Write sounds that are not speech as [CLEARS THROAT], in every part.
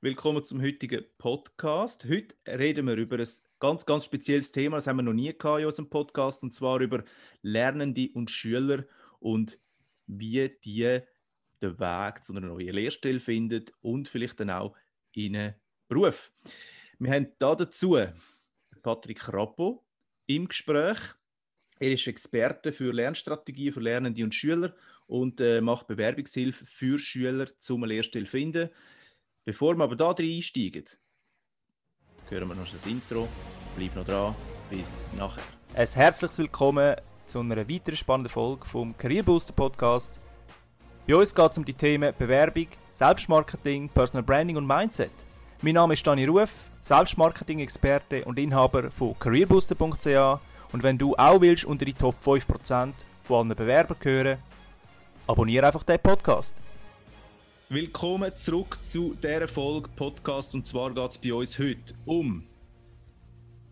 Willkommen zum heutigen Podcast. Heute reden wir über ein ganz, ganz spezielles Thema, das haben wir noch nie gehabt in unserem Podcast, und zwar über Lernende und Schüler und wie die den Weg zu einer neuen Lehrstelle finden und vielleicht dann auch in einen Beruf. Wir haben da dazu Patrick Rappo im Gespräch. Er ist Experte für Lernstrategien für Lernende und Schüler und äh, macht Bewerbungshilfe für Schüler zum Lehrstelle finden. Bevor wir aber drin einsteigen, hören wir noch das Intro. Bleib noch dran. Bis nachher. Ein herzliches Willkommen zu einer weiteren spannenden Folge vom Career Booster Podcast. Bei uns geht es um die Themen Bewerbung, Selbstmarketing, Personal Branding und Mindset. Mein Name ist Dani Ruf, Selbstmarketing-Experte und Inhaber von careerbooster.ch und wenn du auch willst unter die Top 5% von allen Bewerbern gehören, abonniere einfach den Podcast. Willkommen zurück zu dieser Folge Podcast und zwar geht es bei uns heute um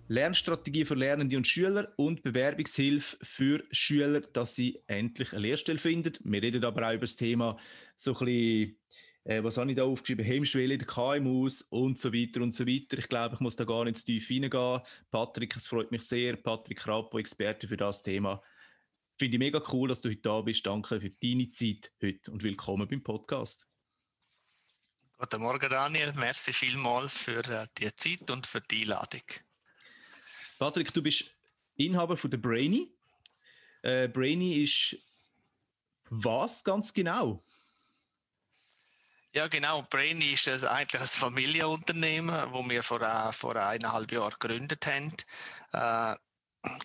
Lernstrategie für Lernende und Schüler und Bewerbungshilfe für Schüler, dass sie endlich eine Lehrstelle finden. Wir reden aber auch über das Thema so ein bisschen äh, was habe ich da aufgeschrieben? Hemmschwelle KMUs und so weiter und so weiter. Ich glaube, ich muss da gar nicht zu tief reingehen. Patrick, es freut mich sehr. Patrick Rappo, Experte für das Thema. Finde ich mega cool, dass du heute da bist. Danke für deine Zeit heute und willkommen beim Podcast. Guten Morgen, Daniel. Merci vielmals für äh, die Zeit und für die Einladung. Patrick, du bist Inhaber von der Brainy. Äh, Brainy ist was ganz genau? Ja, genau. Brainy ist ein, eigentlich ein Familienunternehmen, das wir vor, äh, vor eineinhalb Jahren gegründet haben, äh,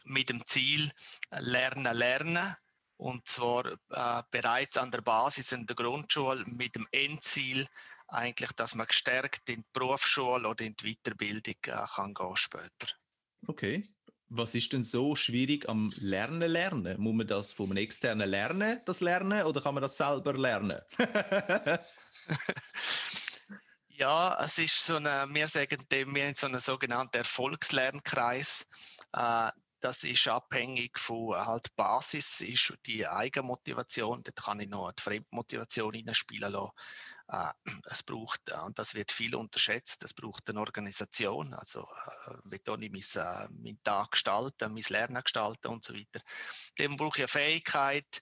mit dem Ziel Lernen, Lernen. Und zwar äh, bereits an der Basis in der Grundschule mit dem Endziel, eigentlich, dass man gestärkt in die Berufsschule oder in die Weiterbildung äh, kann gehen später. Okay. Was ist denn so schwierig am Lernen lernen? Muss man das vom externen lernen, das Lernen, oder kann man das selber lernen? [LAUGHS] ja, es ist so eine, wir sagen dem, wir haben so einen sogenannten Erfolgslernkreis. Äh, das ist abhängig von halt Basis, ist die Eigenmotivation, dort kann ich noch die Fremdmotivation hineinspielen lassen. Äh, es braucht, äh, und das wird viel unterschätzt, es braucht eine Organisation, also wie kann ich meinen, meinen Tag gestalten, mein Lernen gestalten und so weiter. Dem brauche ich eine Fähigkeit,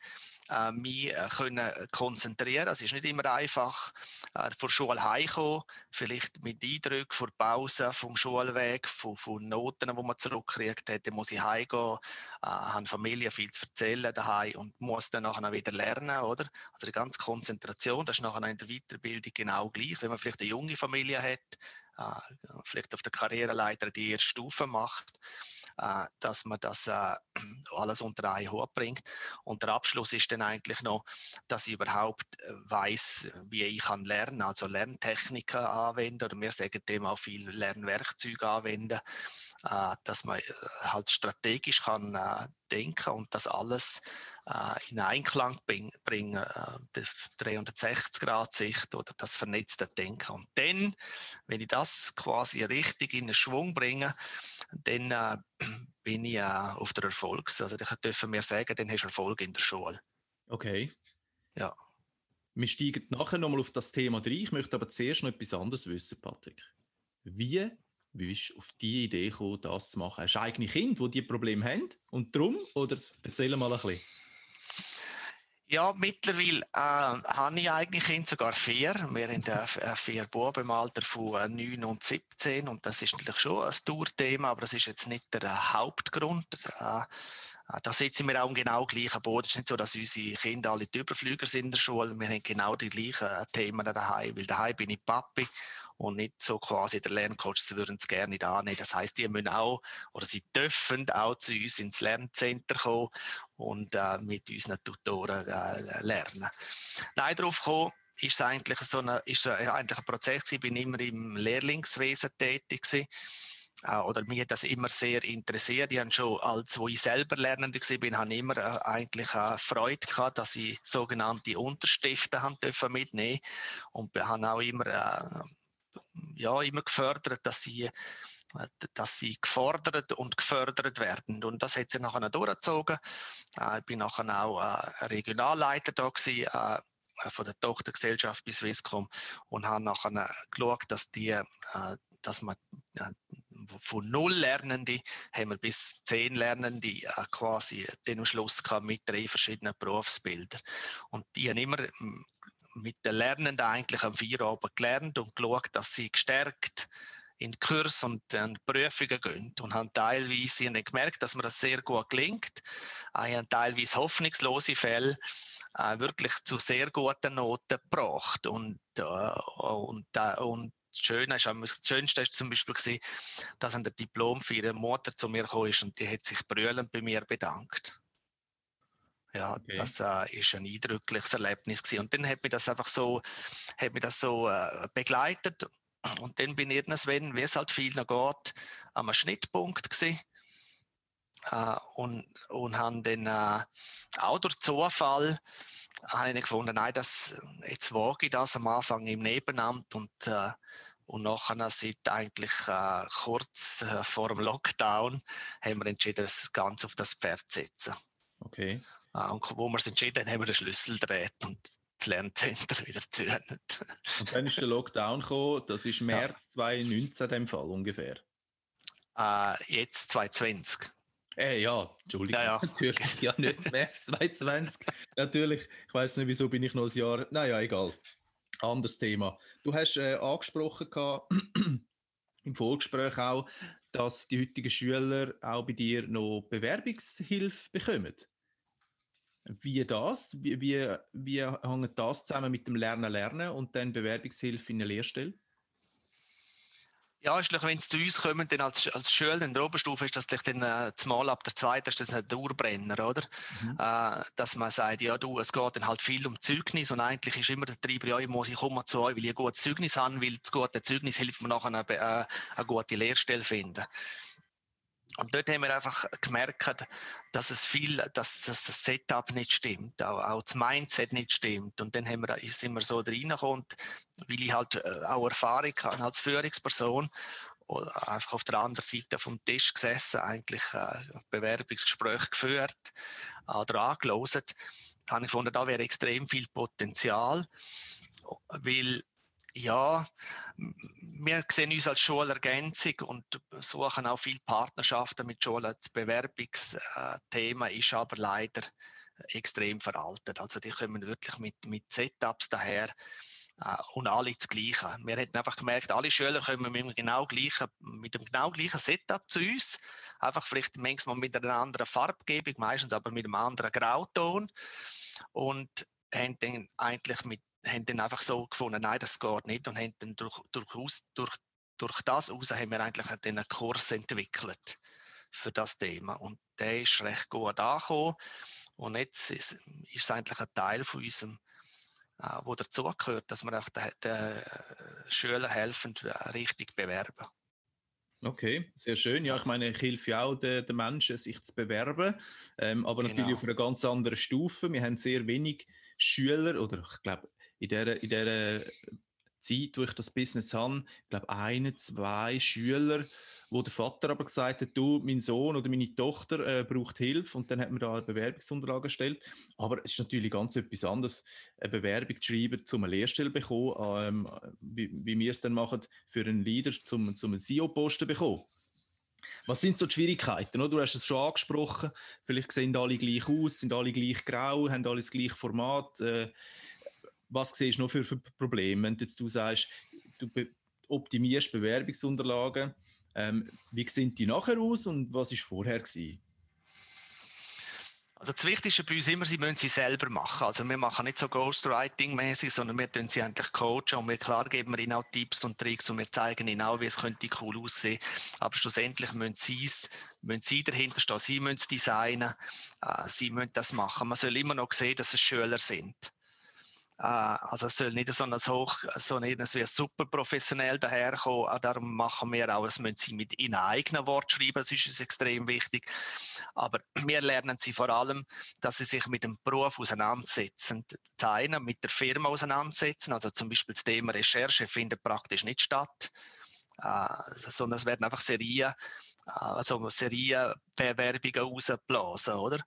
äh, mich äh, können konzentrieren. Es ist nicht immer einfach, äh, von Schule heimkommen, vielleicht mit Eindrücken von Pause, vom Schulweg, von, von Noten, die man zurückkriegt hat. Dann muss ich heimgehen, äh, habe Familie viel zu erzählen daheim und muss dann nachher wieder lernen, oder? Also die ganze Konzentration, das ist nachher in der Weiterbildung genau gleich. Wenn man vielleicht eine junge Familie hat, äh, vielleicht auf der Karriereleiter die erste Stufe macht, äh, dass man das äh, [CLEARS THROAT] alles unter einen Hut bringt. Und der Abschluss ist dann eigentlich noch, dass ich überhaupt äh, weiß, wie ich kann lernen, also Lerntechniken anwenden oder wir sagen dem auch viel Lernwerkzeuge anwenden, dass man halt strategisch kann denken und das alles in Einklang bringen, die 360-Grad-Sicht oder das vernetzte Denken. Und dann, wenn ich das quasi richtig in den Schwung bringe, dann äh, [CLEARS THROAT] bin ich äh, auf der Erfolgs-, also ich dürfen mir sagen, dann hast du Erfolg in der Schule. Okay. Ja. Wir steigen nachher nochmal auf das Thema rein. Ich möchte aber zuerst noch etwas anderes wissen, Patrick. Wie bist du auf die Idee gekommen, das zu machen? Hast du eigene Kinder, die diese Probleme haben und darum? Oder erzähl mal ein bisschen. Ja, mittlerweile äh, habe ich eigentlich Kinder, sogar vier. Wir haben äh, vier Buben im Alter von äh, 9 und 17 und das ist natürlich schon ein Tourthema, aber das ist jetzt nicht der äh, Hauptgrund. Äh, äh, da sitzen wir auch im genau gleichen Boot. Es ist nicht so, dass unsere Kinder alle die Überflüger sind in der Schule. Wir haben genau die gleichen Themen daheim, weil daheim bin ich Papi und nicht so quasi der Lerncoach, sie würden es gerne nicht annehmen. Das heißt, die müssen auch oder sie dürfen auch zu uns ins Lerncenter kommen und äh, mit unseren Tutoren äh, lernen. Nein, darauf kommen ist eigentlich so eine, ist eigentlich ein Prozess. Ich bin immer im Lehrlingswesen tätig gewesen äh, oder mir hat das immer sehr interessiert. Ich habe schon, als wo ich selber Lernende war, habe immer äh, eigentlich Freude gehabt, dass ich sogenannte Unterstifte haben dürfen mitnehmen und habe auch immer äh, ja, immer gefördert, dass sie, äh, dass sie gefordert und gefördert werden. Und das hat sich nachher durchgezogen. Äh, ich bin nachher auch äh, Regionalleiter da gewesen, von der Tochtergesellschaft bis Swisscom und haben nachher geschaut, dass die, äh, dass man äh, von null Lernende haben wir bis zehn Lernende äh, quasi den Schluss gehabt mit drei verschiedenen Berufsbildern. Und die haben immer mit den Lernenden eigentlich am Feierabend gelernt und geschaut, dass sie gestärkt in Kurs und in Prüfungen gehen und haben teilweise haben gemerkt, dass mir das sehr gut gelingt. Ich habe teilweise hoffnungslose Fälle äh, wirklich zu sehr guten Noten gebracht und, äh, und, äh, und das Schöne ist, das Schönste ist zum Beispiel dass der Diplom für ihre Mutter zu mir ist und die hat sich brüllend bei mir bedankt. Ja, okay. das äh, ist ein eindrückliches Erlebnis gewesen. Und dann hat mich das einfach so, hat mich das so äh, begleitet. Und dann bin ich irgendwann, wie es halt viel noch geht, am Schnittpunkt gewesen. Äh, und, und haben dann äh, auch durch Zufall habe ich gefunden, nein, das, jetzt wage ich das am Anfang im Nebenamt und, äh, und nachher seit eigentlich äh, kurz äh, vor dem Lockdown haben wir entschieden, das Ganze auf das Pferd zu setzen. Okay. Äh, und wo wir es entschieden haben, haben wir den Schlüssel gedreht und das Lerncenter [LAUGHS] wieder geöffnet. Und dann ist der Lockdown gekommen, das ist März ja. 2019 in dem Fall ungefähr. Äh, jetzt 2020. Äh, ja, Entschuldigung. Ja, ja. [LAUGHS] Natürlich, ja, nicht März 2020. Natürlich, ich weiß nicht, wieso bin ich noch ein Jahr. Naja, egal. Anderes Thema. Du hast äh, angesprochen gehabt, [CLEARS THROAT] im Vorgespräch auch, dass die heutigen Schüler auch bei dir noch Bewerbungshilfe bekommen. Wie das? Wie, wie, wie hängt das zusammen mit dem Lernen lernen und dann Bewerbungshilfe in der Lehrstelle? Ja, ist wenn sie zu uns kommen, dann als, als Schüler in der Oberstufe ist das dann äh, zumal ab der zweiten ist das ein Dauerbrenner, oder? Mhm. Äh, dass man sagt, ja du, es geht dann halt viel um Zeugnis und eigentlich ist immer der Treiber, ja, ich muss, ich komme zu euch, weil ich ein gutes Zeugnis habe, weil das gute Zeugnis hilft mir nachher eine, äh, eine gute Lehrstelle finden. Und dort haben wir einfach gemerkt, dass es viel, dass, dass das Setup nicht stimmt, auch, auch, das Mindset nicht stimmt. Und dann haben wir, sind wir so reingekommen, weil ich halt äh, auch Erfahrung habe als Führungsperson, einfach auf der anderen Seite vom Tisch gesessen, eigentlich äh, Bewerbungsgespräch geführt oder angelesen, habe ich gefunden, da wäre extrem viel Potenzial, weil ja, wir sehen uns als Schulergänzung und suchen auch viele Partnerschaften mit Schulen. Das Bewerbungsthema ist aber leider extrem veraltet. Also die kommen wirklich mit, mit Setups daher äh, und alle das Gleiche. Wir hätten einfach gemerkt, alle Schüler kommen mit dem genau gleichen, mit dem genau gleichen Setup zu uns. Einfach vielleicht manchmal mit einer anderen Farbgebung, meistens aber mit einem anderen Grauton. Und haben dann eigentlich mit haben dann einfach so gefunden, nein, das geht nicht und haben dann durch, durchaus, durch, durch das heraus haben wir eigentlich einen Kurs entwickelt für das Thema und der ist recht gut angekommen und jetzt ist, ist es eigentlich ein Teil von unserem äh, wo dazugehört, dass wir auch den, den Schülern helfen, äh, richtig bewerben. Okay, sehr schön. Ja, ich meine, ich helfe ja auch den, den Menschen, sich zu bewerben, ähm, aber genau. natürlich auf einer ganz anderen Stufe. Wir haben sehr wenig Schüler oder ich glaube, in dieser, in dieser Zeit, wo ich das Business habe, ich glaube, ein, zwei Schüler, wo der Vater aber gesagt hat, du, mein Sohn oder meine Tochter äh, braucht Hilfe und dann hat man da eine Bewerbungsunterlage gestellt. Aber es ist natürlich ganz etwas anderes, eine Bewerbung zu schreiben, um eine Lehrstelle zu bekommen, ähm, wie, wie wir es dann machen, für einen Leader, zum, zum einen CEO-Posten zu bekommen. Was sind so die Schwierigkeiten? Du hast es schon angesprochen, vielleicht sehen alle gleich aus, sind alle gleich grau, haben alle das gleiche Format. Äh, was siehst du noch für, für Probleme, wenn jetzt du sagst, du be optimierst Bewerbungsunterlagen, ähm, wie sehen die nachher aus und was ist vorher gewesen? Also das Wichtigste bei uns immer, sie müssen sie selber machen. Also wir machen nicht so Ghostwriting-mäßig, sondern wir tun sie eigentlich coachen und wir klar geben wir ihnen auch Tipps und Tricks und wir zeigen ihnen auch, wie es könnte cool aussehen. Aber schlussendlich müssen sie müssen sie dahinter stehen, sie müssen es designen, äh, sie müssen das machen. Man soll immer noch sehen, dass es Schüler sind. Äh, also es soll nicht so ein hoch, so irgendwie super professionell daherkommen. Darum machen wir auch, es müssen sie mit ihren eigenen Wort schreiben, das ist uns extrem wichtig. Aber [CLEARS THROAT] wir lernen sie vor allem, dass sie sich mit dem Beruf auseinandersetzen. Das eine, mit der Firma auseinandersetzen, also zum Beispiel das Thema Recherche findet praktisch nicht statt, äh, sondern es werden einfach Serien also Serienbewerbungen rausblasen, oder?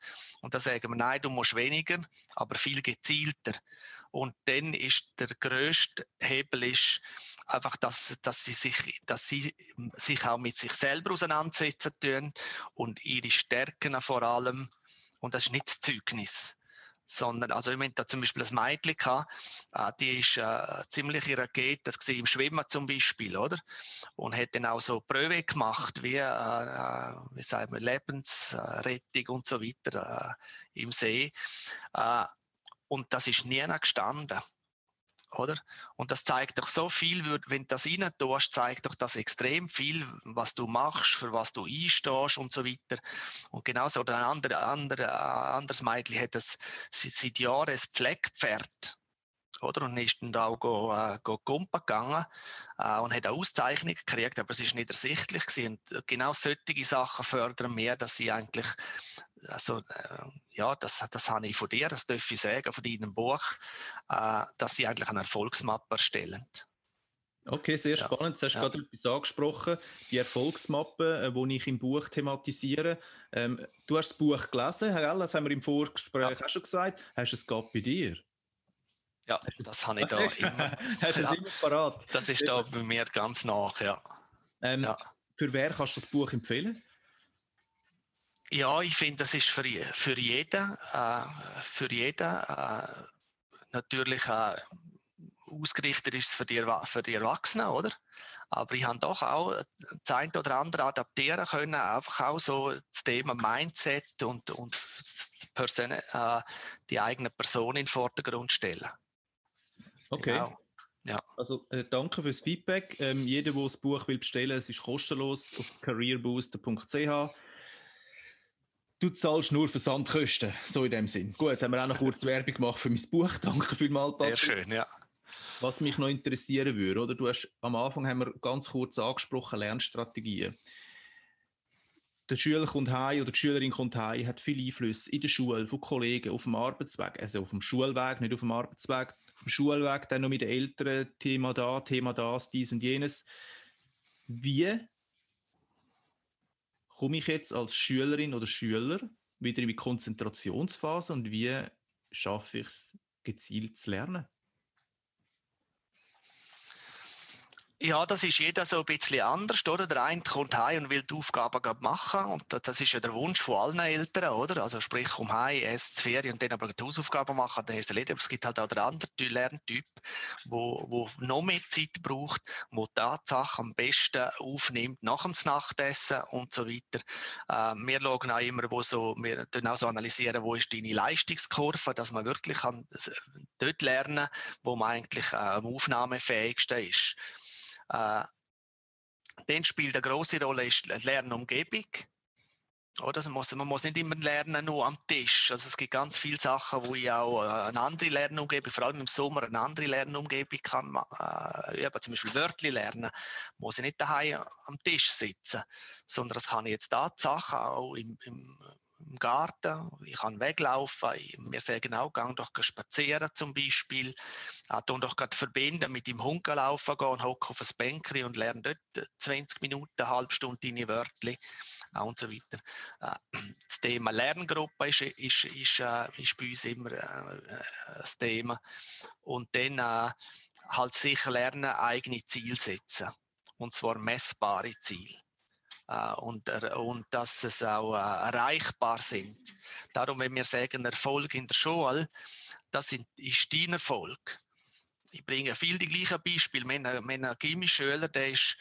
Und da sagen wir, nein, du musst weniger, aber viel gezielter. Und dann ist der größte Hebel ist einfach, dass, dass, sie sich, dass sie sich auch mit sich selber auseinandersetzen tun und ihre Stärken vor allem. Und das ist nicht das Zeugnis sondern also ich meine da zum Beispiel ein Mädchen gehabt, äh, die ist äh, ziemlich Raket, das gesehen im Schwimmen zum Beispiel, oder? Und hat dann auch so Prüfe gemacht, wie, äh, äh wie sagen wir, Lebensrettung und so weiter äh, im See. Äh, und das ist nie gestanden oder? Und das zeigt doch so viel, wenn du das rein tust, zeigt doch das extrem viel, was du machst, für was du einstehst und so weiter. Und genauso, oder ein anderer, anderer, anderes Mädchen hat das seit Jahren ein Pflegepferd oder? Und ist dann da auch go, äh, go Kumpa gegangen äh, und hat eine Auszeichnung gekriegt, aber es ist nicht ersichtlich gewesen. Und genau solche Sachen fördern mehr, dass sie eigentlich, also, äh, ja, das, das habe ich von dir, das darf ich sagen, von deinem Buch, äh, dass sie eigentlich eine Erfolgsmappe erstellen. Okay, sehr ja. spannend. Du hast ja. gerade etwas angesprochen, die Erfolgsmappe, äh, die ich im Buch thematisiere. Ähm, du hast das Buch gelesen, Herr Ell, das haben wir im Vorgespräch ja. auch schon gesagt. Hast du es gerade bei dir? Ja, das habe ich da immer. Hast du es immer parat? Das ist da bei mir ganz nach, ja. Ähm, ja. Für wer kannst du das Buch empfehlen? Ja, ich finde, das ist für, für jeden, äh, für jeden äh, natürlich äh, ausgerichtet ist für die, für die Erwachsenen, oder? Aber ich habe doch auch das eine oder andere adaptieren können, einfach auch so das Thema Mindset und, und äh, die eigene Person in den Vordergrund stellen. Okay. Genau. Ja. Also äh, danke fürs Feedback. Ähm, jeder, der das Buch will bestellen, es ist kostenlos auf careerbooster.ch. Du zahlst nur Versandkosten, so in dem Sinn. Gut, haben wir auch noch kurz [LAUGHS] Werbung gemacht für mein Buch. Danke vielmals, Patrick. Sehr schön, ja. Was mich noch interessieren würde, oder? Du hast am Anfang haben wir ganz kurz angesprochen Lernstrategien. Der Schüler kommt heim oder die Schülerin kommt heim, hat viel Einfluss in der Schule, von Kollegen, auf dem Arbeitsweg, also auf dem Schulweg, nicht auf dem Arbeitsweg dem Schulweg dann noch mit den Eltern, Thema da, Thema das, dies und jenes. Wie komme ich jetzt als Schülerin oder Schüler wieder in die Konzentrationsphase und wie schaffe ich es, gezielt zu lernen? Ja, das ist jeder so ein bisschen anders, oder? Der eine kommt heim und will die Aufgaben machen und das ist ja der Wunsch von allen Eltern, oder? Also sprich, um heim, erst die Ferien und dann aber die Hausaufgaben machen, dann ist es erledigt. Aber es gibt halt auch den anderen Lerntyp, wo, wo noch mehr Zeit braucht, wo die Tatsache am besten aufnimmt nach dem Nachtessen und so weiter. Äh, wir schauen auch immer, wo so, wir auch so analysieren, wo ist deine Leistungskurve, dass man wirklich kann, dort lernen, wo man eigentlich äh, am aufnahmefähigsten ist. Äh, dann spielt eine große Rolle ist die Lernumgebung. Oder? Man, muss, man muss nicht immer lernen nur am Tisch. Also es gibt ganz viele Sachen, wo ich auch äh, eine andere Lernumgebung, vor allem im Sommer, eine andere Lernumgebung kann äh, üben. Zum Beispiel Wörter lernen, muss ich nicht daheim am Tisch sitzen, sondern das kann ich jetzt Tatsache auch im, im im Garten, ich kann weglaufen, wir sagen auch, gang doch spazieren zum Beispiel, äh, doch gerade verbinden mit dem Hund laufen gehen und auf ein Bänkchen und lernen dort 20 Minuten, eine halbe Stunde deine Wörter äh, und so weiter. Äh, [CLEARS THROAT] das Thema Lerngruppe ist, ist, ist, äh, ist bei uns immer äh, das Thema. Und dann äh, halt sicher lernen, eigene Ziele setzen. Und zwar messbare Ziele. Äh, und, und dass es auch äh, erreichbar sind. Darum, wenn wir sagen, Erfolg in der Schule, das ist dein Erfolg. Ich bringe viel die gleichen Beispiele. Mein, mein Gimmi-Schüler, der ist,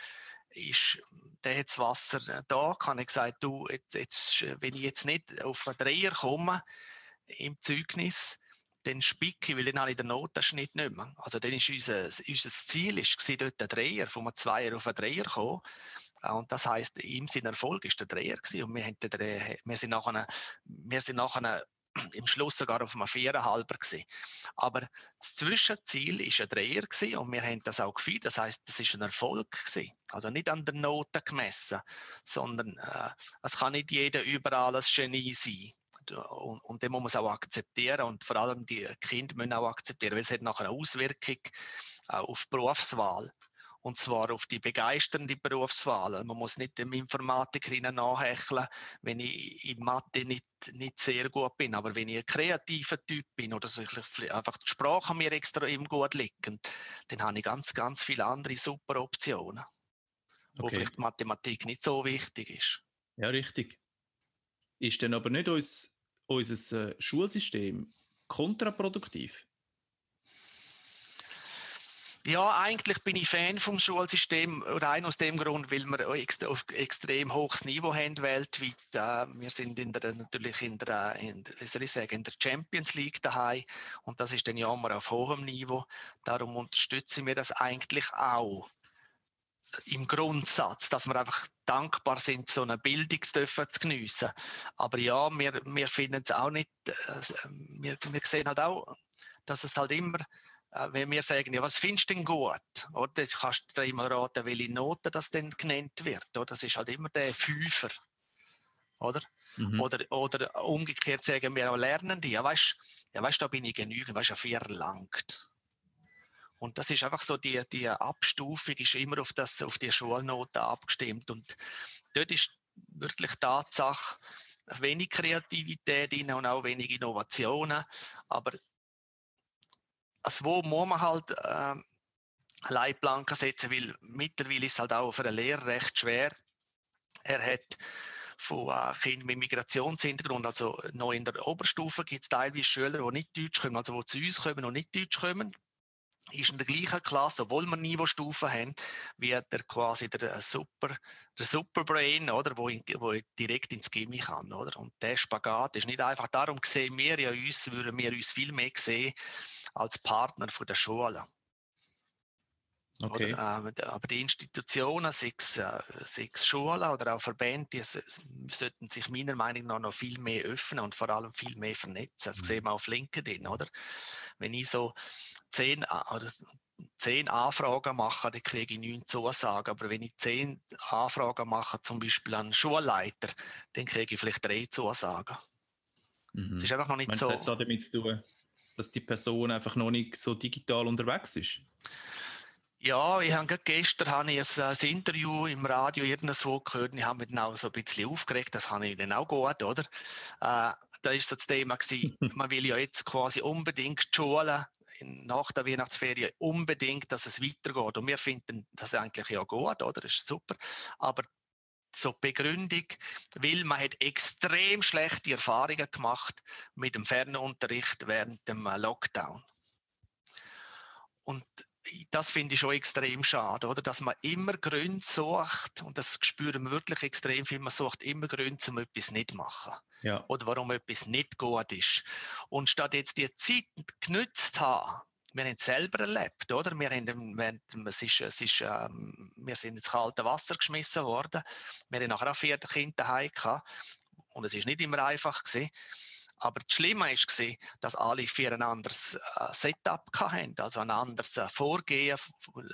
ist, der hat das Wasser da, kann ich sagen, du, jetzt, jetzt, wenn ich jetzt nicht auf einen Dreier komme im Zeugnis, dann spicke ich, weil dann habe ich den Notenschnitt nicht mehr. Also dann ist unser, unser Ziel, ist dort ein Dreier, von einem Zweier auf einen Dreier kommen. Und das heißt, ihm sein Erfolg ist der Dreher gewesen. Und wir, haben den, wir sind nachher, wir sind nachher [CLEARS THROAT] im Schluss sogar auf einem Viererhalber gewesen. Aber das Zwischenziel ist ein Dreher gewesen und wir haben das auch gefühlt. Das heißt, das ist ein Erfolg gewesen. Also nicht an der Note gemessen, sondern äh, es kann nicht jeder überall ein Genie sein. Und, und den muss man es auch akzeptieren und vor allem die Kinder müssen auch akzeptieren, weil es hat nachher eine Auswirkung äh, auf die Berufswahl. Und zwar auf die begeisternde Berufswahl. Man muss nicht dem Informatiker nachhecheln, wenn ich in Mathe nicht, nicht sehr gut bin. Aber wenn ich ein kreativer Typ bin oder so, einfach die Sprache mir extrem gut liegt, dann habe ich ganz, ganz viele andere super Optionen. Okay. Wo vielleicht Mathematik nicht so wichtig ist. Ja, richtig. Ist denn aber nicht uns, unser äh, Schulsystem kontraproduktiv? Ja, eigentlich bin ich Fan vom Schulsystem, rein aus dem Grund, weil wir auf extrem hohes Niveau haben weltweit. Äh, wir sind in der, natürlich in der, in, wie soll ich sagen, in der Champions League daheim und das ist dann ja immer auf hohem Niveau. Darum unterstützen wir das eigentlich auch im Grundsatz, dass wir einfach dankbar sind, so eine Bildung zu, dürfen, zu geniessen. Aber ja, wir, wir finden es auch nicht, äh, wir, wir sehen halt auch, dass es halt immer wenn wir sagen, ja, was findest du denn gut? Oder? Das kannst du dir immer raten, welche Note das denn genannt wird. Oder? Das ist halt immer der Fünfer. Oder? Mhm. Oder, oder umgekehrt sagen wir auch Lernende, ja, weißt ja, weißt, da bin ich genügend, weißt du, vier langt. Und das ist einfach so, die, die Abstufung ist immer auf, das, auf die Schulnoten abgestimmt. Und dort ist wirklich Tatsache, wenig Kreativität und auch wenig Innovationen. Aber also wo muss man halt äh, Leitplanken setzen, weil mittlerweile ist es halt auch für einen Lehrer recht schwer. Er hat von äh, Kindern mit Migrationshintergrund, also noch in der Oberstufe gibt es teilweise Schüler, die nicht Deutsch können, also die zu uns kommen und nicht Deutsch kommen ist in der gleichen Klasse, obwohl wir Niveaustufen haben, wie der quasi der Super, der Superbrain, oder, wo, in, wo direkt ins Gimmi kann, oder? Und der Spagat ist nicht einfach, darum sehen wir ja uns, würden wir uns viel mehr sehen als Partner von der Schule. Okay. Oder, äh, aber die Institutionen, sechs, äh, sechs Schulen oder auch Verbände, die sollten sich meiner Meinung nach noch viel mehr öffnen und vor allem viel mehr vernetzen. Das mhm. sehen wir auf LinkedIn, oder? Wenn ich so zehn, oder zehn Anfragen mache, dann kriege ich neun Zusagen. Aber wenn ich zehn Anfragen mache, zum Beispiel an einen Schulleiter, dann kriege ich vielleicht drei Zusagen. Mhm. Das ist einfach noch nicht Meinst, so. Das hat damit zu tun, dass die Person einfach noch nicht so digital unterwegs ist? Ja, ich habe gestern habe ich ein, ein, Interview im Radio irgendwo gehört und ich habe mich dann auch so ein bisschen aufgeregt, das kann ich dann auch gut, oder? Äh, da ist so das Thema gewesen, [LAUGHS] man will ja jetzt quasi unbedingt die Schulen nach der Weihnachtsferien unbedingt, dass es weitergeht. Und wir finden das eigentlich ja gut, oder? Das ist super. Aber so Begründung, weil man hat extrem schlechte Erfahrungen gemacht mit dem Fernunterricht während dem Lockdown. Und das finde ich schon extrem schade, oder? Dass man immer Gründe sucht, und das spüren wir wirklich extrem viel, man sucht immer Gründe, um etwas nicht zu machen. Ja. Oder warum etwas nicht gut ist. Und statt jetzt die Zeit genützt haben, wir haben es selber erlebt, oder? Wir, haben, es ist, es ist, ähm, wir sind ins kalte Wasser geschmissen worden. Wir haben nachher auch vier Kinder daheim. Und es ist nicht immer einfach gewesen. Aber das Schlimme war, dass alle vier ein anderes äh, Setup hatten, also ein anderes äh, Vorgehen,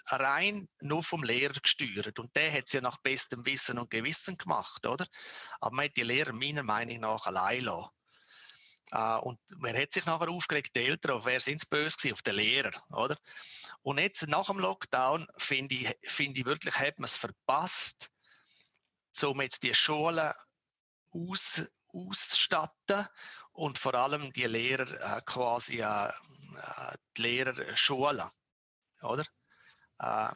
rein nur vom Lehrer gesteuert. Und der hat es ja nach bestem Wissen und Gewissen gemacht, oder? Aber man hat die Lehrer meiner Meinung nach allein lassen. Uh, und wer hat sich nachher aufgeregt? Die Eltern, auf wer sind es böse gewesen? Auf den Lehrer, oder? Und jetzt nach dem Lockdown finde ich, find ich wirklich, hat man es verpasst, um jetzt die Schulen aus, auszustatten und vor allem die Lehrer äh, quasi äh, die Lehrer schulen, oder? Äh,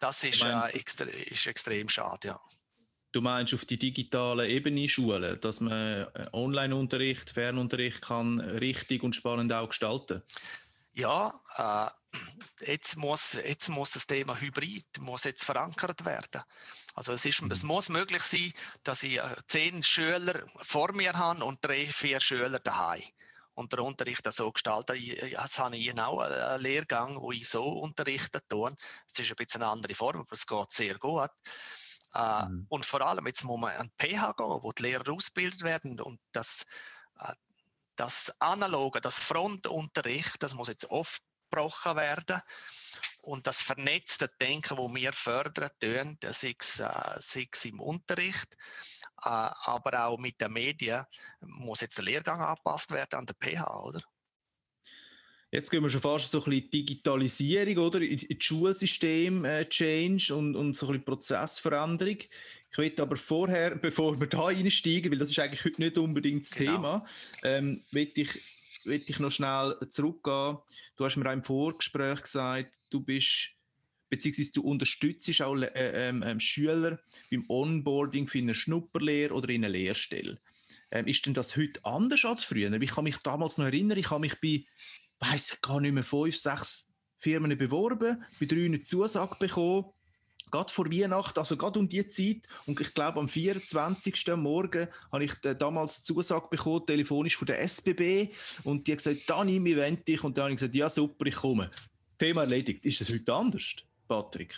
das ist, meine, äh, extre ist extrem schade, ja. Du meinst auf die digitale Ebene Schulen, dass man äh, Online-Unterricht, Fernunterricht kann richtig und spannend auch gestalten? Ja, äh, jetzt, muss, jetzt muss das Thema Hybrid muss jetzt verankert werden. Also es, ist, es mhm. muss möglich sein, dass ich äh, zehn Schüler vor mir habe und drei, vier Schüler daheim. Und der Unterricht so gestaltet. Das habe ich auch einen Lehrgang, wo ich so unterrichten tue. Es ist ein bisschen eine andere Form, aber es geht sehr gut. Äh, mhm. Und vor allem, jetzt muss man an PH gehen, wo die Lehrer ausgebildet werden und das, äh, das Analoge, das Frontunterricht, das muss jetzt oft gebrochen werden und das vernetzte Denken, das wir fördern, tun, sei es, äh, sei es im Unterricht, äh, aber auch mit den Medien, muss jetzt der Lehrgang angepasst werden an der PH, oder? Jetzt gehen wir schon fast so ein bisschen Digitalisierung, oder? In, in Schulsystem äh, Change und, und so ein bisschen Prozessveränderung. Ich möchte aber vorher, [LAUGHS] bevor wir da einsteigen, weil das ist eigentlich heute nicht unbedingt das genau. Thema, ähm, möchte ich, möchte ich noch schnell zurückgehen. Du hast mir auch im Vorgespräch gesagt, du bist beziehungsweise du unterstützt auch äh, ähm, ähm, Schüler beim Onboarding für eine Schnupperlehre oder in eine Lehrstelle. Ähm, ist denn das heute anders als früher? Ich kann mich damals noch erinnern, ich habe mich bei, weiß ich gar nicht mehr, fünf, sechs Firmen beworben, bei drei eine Zusage bekommen, gerade vor Weihnachten, also gerade um die Zeit, und ich glaube am 24. Morgen habe ich damals Zusage bekommen, telefonisch von der SBB, und die hat gesagt, Dani, wir wollen dich, und dann habe ich gesagt, ja super, ich komme. Thema erledigt. Ist das heute anders? Patrick?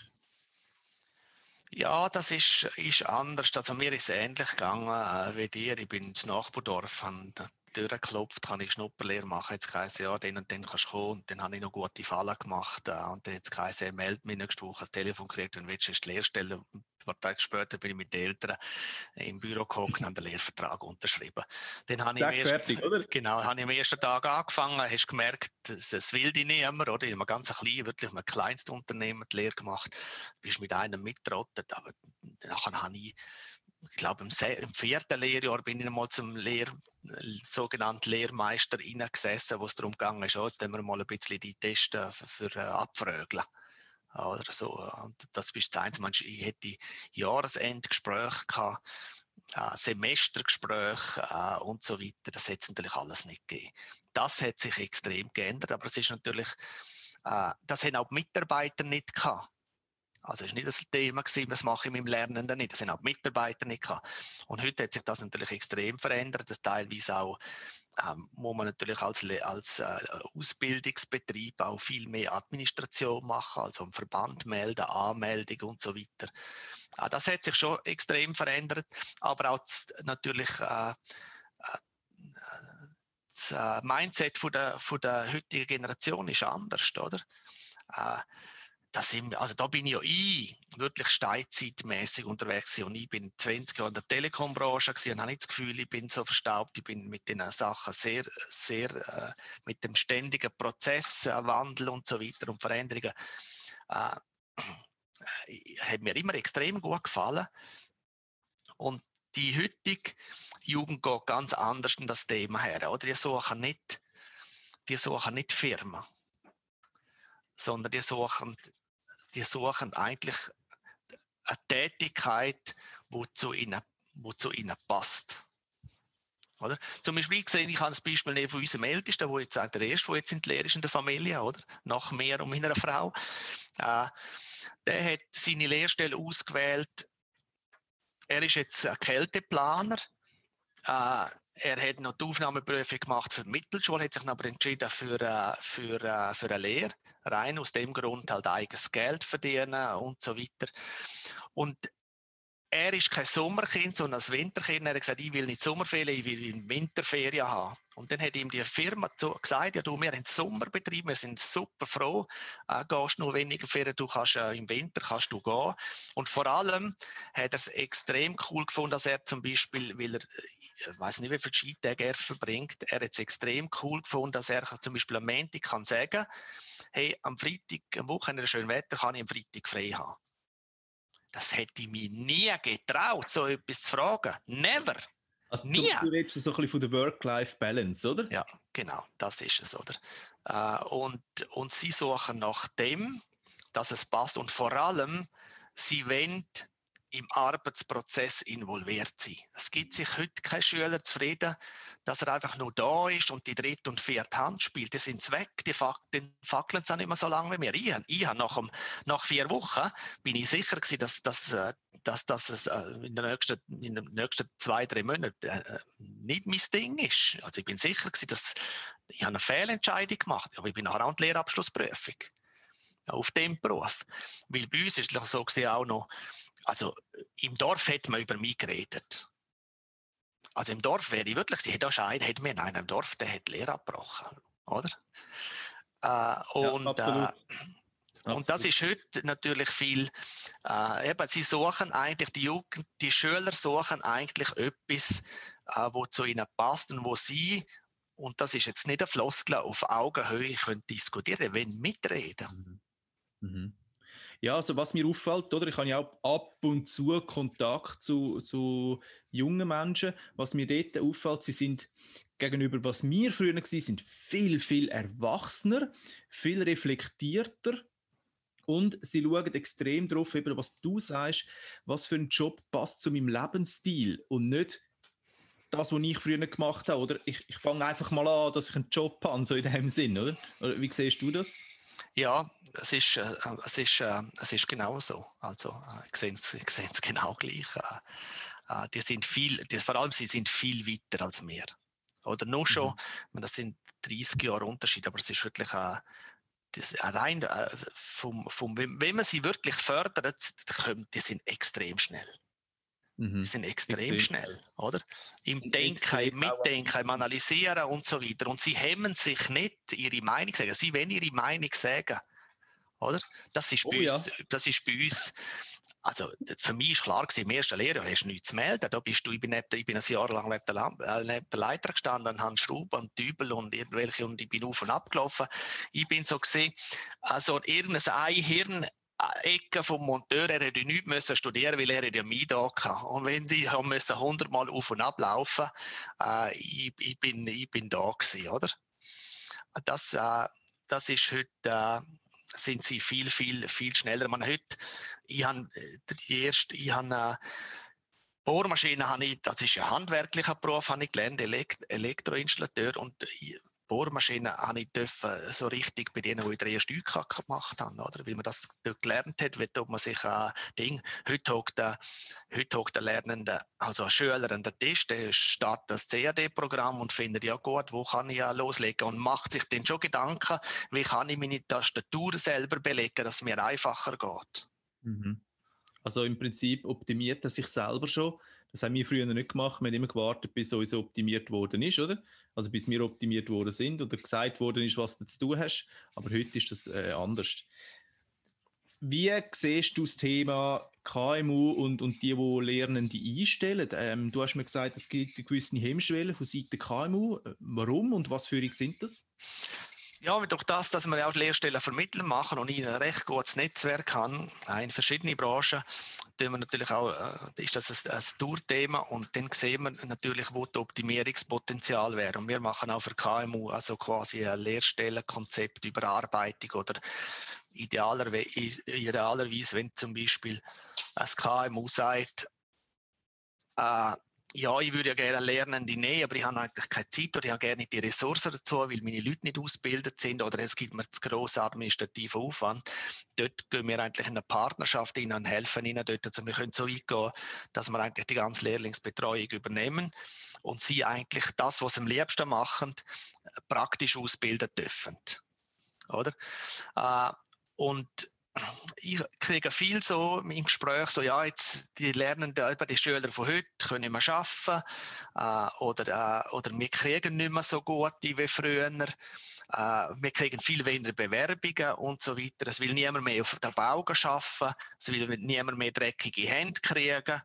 Ja, das ist, ist anders. Also mir ist es ähnlich gegangen äh, wie dir. Ich bin ins Nachbardorf, habe Tür geklopft, kann ich Schnupperlehre machen. Jetzt heisst ja, den und den kannst du kommen. Und dann habe ich noch gute Fallen gemacht. Äh, und dann jetzt heisst er, meld mich nächste Woche das Telefon gekriegt und willst du die Lehrstelle. Ein paar Tage später bin ich mit den Eltern im Büro gekommen und habe den Lehrvertrag unterschrieben. Dann habe ich, am ersten, oder? Genau, habe ich am ersten Tag angefangen, hast gemerkt, das, das will dich nicht immer, oder? Ich habe ganz klein, wirklich ein Kleinstunternehmen die Lehre gemacht, bist mit einem mitgerottet, aber nachher habe ich ich glaube, im, im, vierten Lehrjahr bin ich einmal zum Lehr, sogenannten Lehrmeister hineingesessen, wo es darum ging, ist, oh, jetzt wir mal ein bisschen die Tests für, für äh, abfrögeln. Oder so. Und das ist das Einzige. Ich hätte Jahresendgespräche gehabt, äh, Semestergespräche äh, und so weiter. Das hätte es natürlich alles nicht gegeben. Das hat sich extrem geändert, aber es ist natürlich, äh, das haben auch die Mitarbeiter nicht gehabt. Also war nicht das Thema, gewesen, was mache ich mit dem Lernenden nicht. Das sind auch die Mitarbeiter nicht gehabt. Und heute hat sich das natürlich extrem verändert, dass teilweise auch ähm, wo man natürlich als, als äh, Ausbildungsbetrieb auch viel mehr Administration machen, also im Verband melden, Anmeldung und so weiter. Äh, das hat sich schon extrem verändert, aber auch natürlich äh, äh das äh, Mindset von der, von der heutigen Generation ist anders, oder? Das sind, also da bin ja ich wirklich steinzeitmäßig unterwegs und ich bin 20 Jahre in der Telekombranche und habe nicht das Gefühl, ich bin so verstaubt, ich bin mit den Sachen sehr, sehr, äh, mit dem ständigen Prozess, äh, Wandel und so weiter und Veränderungen, äh, hat mir immer extrem gut gefallen und die heutige Jugend geht ganz anders in das Thema her, oder? Die suchen nicht, die suchen nicht Firmen sondern die suchen, die suchen eigentlich eine Tätigkeit, die zu ihnen, die zu ihnen passt. Oder? Zum Beispiel gesehen, ich habe das Beispiel von unserem Ältesten, der jetzt der erste, der jetzt in der Lehre ist in der Familie, oder? Nach mir und meiner Frau. Äh, der hat seine Lehrstelle ausgewählt. Er ist jetzt ein Kälteplaner. Äh, er hat noch die Aufnahmeprüfung gemacht für die Mittelschule, hat sich aber entschieden für, äh, für, äh, für eine Lehre rein aus dem Grund halt eigenes Geld verdienen und so weiter. Und er ist kein Sommerkind, sondern ein Winterkind. Er hat gesagt, ich will nicht Sommerferien, ich will Winterferien haben. Und dann hat ihm die Firma gesagt, ja du, wir haben Sommerbetrieb, wir sind super froh, äh, gehst nur weniger Ferien, du kannst äh, im Winter kannst du gehen. Und vor allem hat er es extrem cool gefunden, dass er zum Beispiel, weil er, ich äh, weiß nicht, wie viele Skitage er verbringt, er hat es extrem cool gefunden, dass er zum Beispiel am Montag kann sagen, hey, am Freitag, am Wochenende schön Wetter, kann ich am Freitag frei haben. Das hätte ich mir nie getraut, so etwas zu fragen. Never. Also Nie. Du, du redest so ein bisschen von der Work-Life-Balance, oder? Ja, genau, das ist es, oder? Äh, und, und sie suchen nach dem, dass es passt und vor allem, sie wollen im Arbeitsprozess involviert sein. Es gibt sich heute kein Schüler zufrieden, dass er einfach nur da ist und die dritte und vierte Hand spielt. Die sind weg, die fackeln, fackeln es auch nicht mehr so lange wie mir. Ich, ich habe nach, nach vier Wochen bin ich sicher gewesen, dass, dass, äh, dass, dass es äh, in, den nächsten, in den nächsten zwei, drei Monaten äh, nicht mein Ding ist. Also ich bin sicher gewesen, dass ich eine Fehlentscheidung gemacht habe, aber ich bin nachher auch in die Lehrabschlussprüfung auf dem Beruf. Weil bei uns ist es so gesehen auch noch, also im Dorf hat man über mich geredet. Also im Dorf wäre ich wirklich, sie hätte auch einen, hätte mir in einem Dorf, der hat Lehre abgebrochen, oder? Äh, und, ja, äh, und das ist heute natürlich viel, äh, eben, sie suchen eigentlich, die Jugend, die Schüler suchen eigentlich etwas, äh, wo zu ihnen passt und wo sie und das ist jetzt nicht ein Floskel, auf Augenhöhe können diskutieren, wenn mitreden. Mhm. Mhm. Ja, also was mir auffällt, oder? Ich habe ja auch ab und zu Kontakt zu, zu jungen Menschen. Was mir dort auffällt, sie sind gegenüber was wir früher waren, sind viel, viel erwachsener, viel reflektierter und sie schauen extrem darauf, was du sagst, was für ein Job passt zu meinem Lebensstil und nicht das, was ich früher gemacht habe. Oder ich, ich fange einfach mal an, dass ich einen Job habe, so in dem Sinn, oder? oder wie siehst du das? Ja, es ist, äh, es ist, äh, es ist genau so. Also, äh, ich sehe es, [LAUGHS] genau gleich. Äh, äh, die sind viel, die, vor allem sie sind viel weiter als wir. Oder nur schon, mhm. das sind 30 Jahre Unterschied, aber es ist wirklich äh, das, rein äh, vom, vom, wenn man sie wirklich fördert, die sind extrem schnell. Mhm. Die sind extrem, schnell, oder? Im Denken, im Mitdenken, im Analysieren und so weiter. Und sie hemmen sich nicht, ihre Meinung zu sagen. Sie wollen ihre Meinung sagen, oder? Das ist, oh, bei, uns, ja. das ist bei uns, also für mich ist klar gewesen, im ersten Lehrjahr hast du nichts zu melden. Da bist du, ich bin, nicht, ich bin ein Jahr lang neben der, äh, neben der Leiter gestanden und habe Schrauben und Dübel und irgendwelche und ich bin auf und ab gelaufen. Ich bin so gesehen, also irgendein Einhirn Ecke vom Monteur, er hätte nichts müssen studieren, weil er ja mich da hatte. Und wenn die haben müssen hundertmal auf und ab laufen, äh, ich, ich, bin, ich bin da gewesen, oder? Das, äh, das ist heute, äh, sind sie viel, viel, viel schneller. Man heute, ich habe die erste, ich habe äh, Bohrmaschine habe ich, das ist ein handwerklicher Beruf, habe ich gelernt, Elekt Elektroinstallateur und ich, Bohrmaschinen habe ich dürfen so richtig bei denen, die in der UK gemacht haben, oder? Weil man das dort gelernt hat, wie man sich ein Ding, heute hockt der, heute hockt der Lernende, also ein Schüler an der Tisch, der startet das CAD-Programm und findet, ja gut, wo kann ich ja loslegen und macht sich dann schon Gedanken, wie kann ich meine Tastatur selber belegen, dass es mir einfacher geht. Mhm. Also im Prinzip optimiert er sich selber schon. Das haben wir früher nicht gemacht. Wir haben immer gewartet, bis uns optimiert worden ist, oder? Also bis wir optimiert worden sind oder gesagt worden ist, was du zu tun hast. Aber heute ist das äh, anders. Wie siehst du das Thema KMU und, und die, die Lernende einstellen? Ähm, du hast mir gesagt, es gibt eine gewisse Hemmschwelle von Seiten KMU. Warum und was für sind das? Ja, durch das, dass wir auch Lehrstellen vermitteln machen und ich ein recht gutes Netzwerk haben in verschiedenen Branchen, tun wir natürlich auch, äh, ist das ein, ein Tourthema und dann sehen wir natürlich, wo das Optimierungspotenzial wäre. Und wir machen auch für KMU also quasi ein Lehrstellenkonzept, Überarbeitung oder idealerweise, idealerweise wenn zum Beispiel ein KMU sagt, äh, ja, ich würde ja gerne Lernende nehmen, aber ich habe eigentlich keine Zeit oder ich habe gerne nicht die Ressourcen dazu, weil meine Leute nicht ausgebildet sind oder es gibt mir zu grossen administrativen Aufwand. Dort gehen wir eigentlich in eine Partnerschaft hin und helfen ihnen dort. Also wir können so weit dass wir eigentlich die ganze Lehrlingsbetreuung übernehmen und sie eigentlich das, was sie am liebsten machen, praktisch ausbilden dürfen. Oder? Äh, und ich kriege viel so im Gespräch, so ja, jetzt die Lernenden, die Schüler von heute können wir arbeiten äh, oder, äh, oder wir kriegen nicht mehr so gut wie früher. Äh, wir kriegen viel weniger Bewerbungen und so weiter. Es will niemand mehr auf der Bau arbeiten, es will niemand mehr dreckige Hände kriegen.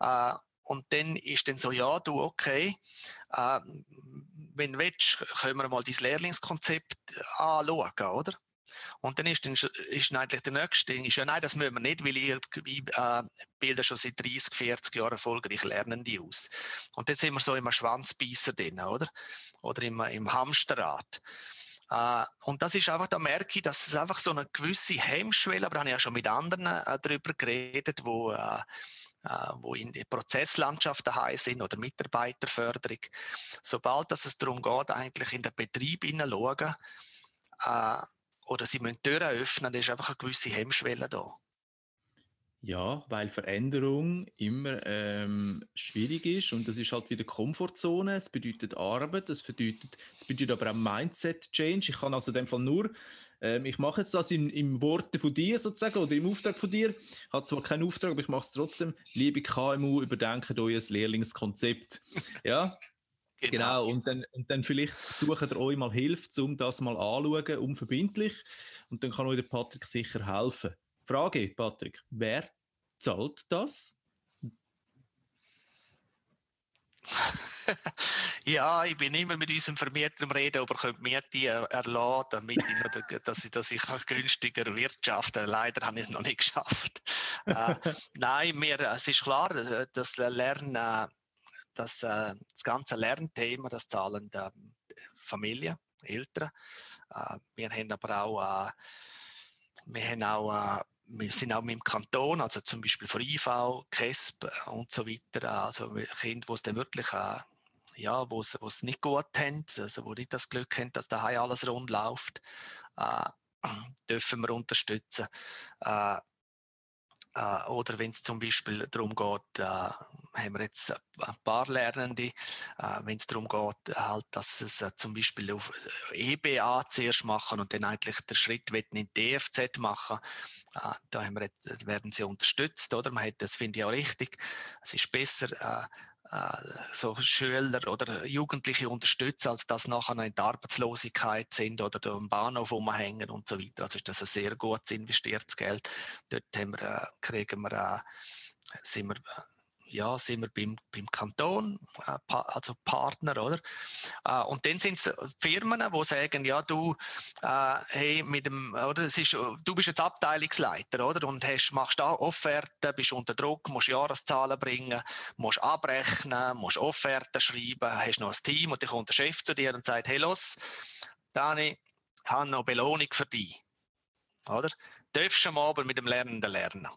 Äh, und dann ist dann so, ja, du, okay, äh, wenn du willst, können wir mal dein Lehrlingskonzept anschauen, oder? Und dann ist, dann, ist dann eigentlich der nächste Ding, ist ja, nein, das müssen wir nicht, weil ich äh, bilde schon seit 30, 40 Jahren erfolgreich Lernende aus. Und jetzt sind wir so im Schwanzbeißer drin, oder? Oder im, im Hamsterrad. Uh, und das ist einfach, da merke ich, dass es einfach so eine gewisse Hemmschwelle, aber da habe ich ja schon mit anderen äh, darüber geredet, wo, äh, äh, wo in der Prozesslandschaft daheim sind oder Mitarbeiterförderung. Sobald dass es darum geht, eigentlich in den Betrieb hineinzuschauen, äh, oder sie müssen Türen öffnen, dann ist einfach eine gewisse Hemmschwelle da. Ja, weil Veränderung immer ähm, schwierig ist und das ist halt wieder Komfortzone. Es bedeutet Arbeit, es bedeutet, es bedeutet aber auch Mindset-Change. Ich kann also in dem Fall nur, ähm, ich mache jetzt das im, im Worte von dir sozusagen oder im Auftrag von dir. Ich habe zwar keinen Auftrag, aber ich mache es trotzdem. Liebe KMU, überdenkt euer Lehrlingskonzept. Ja, Genau. genau, und dann, und dann vielleicht sucht ihr euch mal Hilfe, um das mal anzuschauen, unverbindlich. Und dann kann euch der Patrick sicher helfen. Frage, Patrick, wer zahlt das? [LAUGHS] Ja, ich bin immer mit unserem Vermieter am Reden, aber könnt mir die erlassen, damit ich, dass ich, dass ich günstiger wirtschaften Leider habe ich es noch nicht [LAUGHS] geschafft. äh, [LAUGHS] nein, mir, es ist klar, äh, das Lernen, äh, das, äh, das ganze Lernthema, das zahlen Familien, Eltern. Äh, wir haben aber auch, wir haben auch wir sind auch mit dem Kanton, also zum Beispiel von IV, KESB und so weiter, also Kinder, die es dann wirklich ja, wo es nicht gut haben, also wo nicht das Glück haben, dass daheim alles rund läuft, äh, [CLEARS THROAT] dürfen wir unterstützen. Äh, äh, oder wenn es zum Beispiel darum geht, äh, haben wir jetzt ein paar Lernende, äh, wenn es darum geht, halt, dass es äh, zum Beispiel auf EBA zuerst machen und dann eigentlich den Schritt in DFZ machen, da haben wir jetzt, werden sie unterstützt, oder? Man hat, das finde ich auch richtig. Es ist besser, äh, so Schüler oder Jugendliche unterstützen, als dass nachher in der Arbeitslosigkeit sind oder am Bahnhof rumhängen und so weiter. Also ist das ein sehr gut investiertes Geld. Dort haben wir, äh, kriegen wir, äh, sind wir ja, sind wir beim, beim Kanton, äh, also Partner, oder? Äh, und dann sind es Firmen, die sagen, ja, du, äh, hey, mit dem, oder, es ist, du bist jetzt Abteilungsleiter, oder? Und hast, machst da Offerten, bist unter Druck, musst Jahreszahlen bringen, musst abrechnen, musst Offerten schreiben, hast noch ein Team und dann kommt der Chef zu dir und sagt, hey, los, Dani, ich habe noch Belohnung für dich, oder? Darfst du am mit dem Lernenden lernen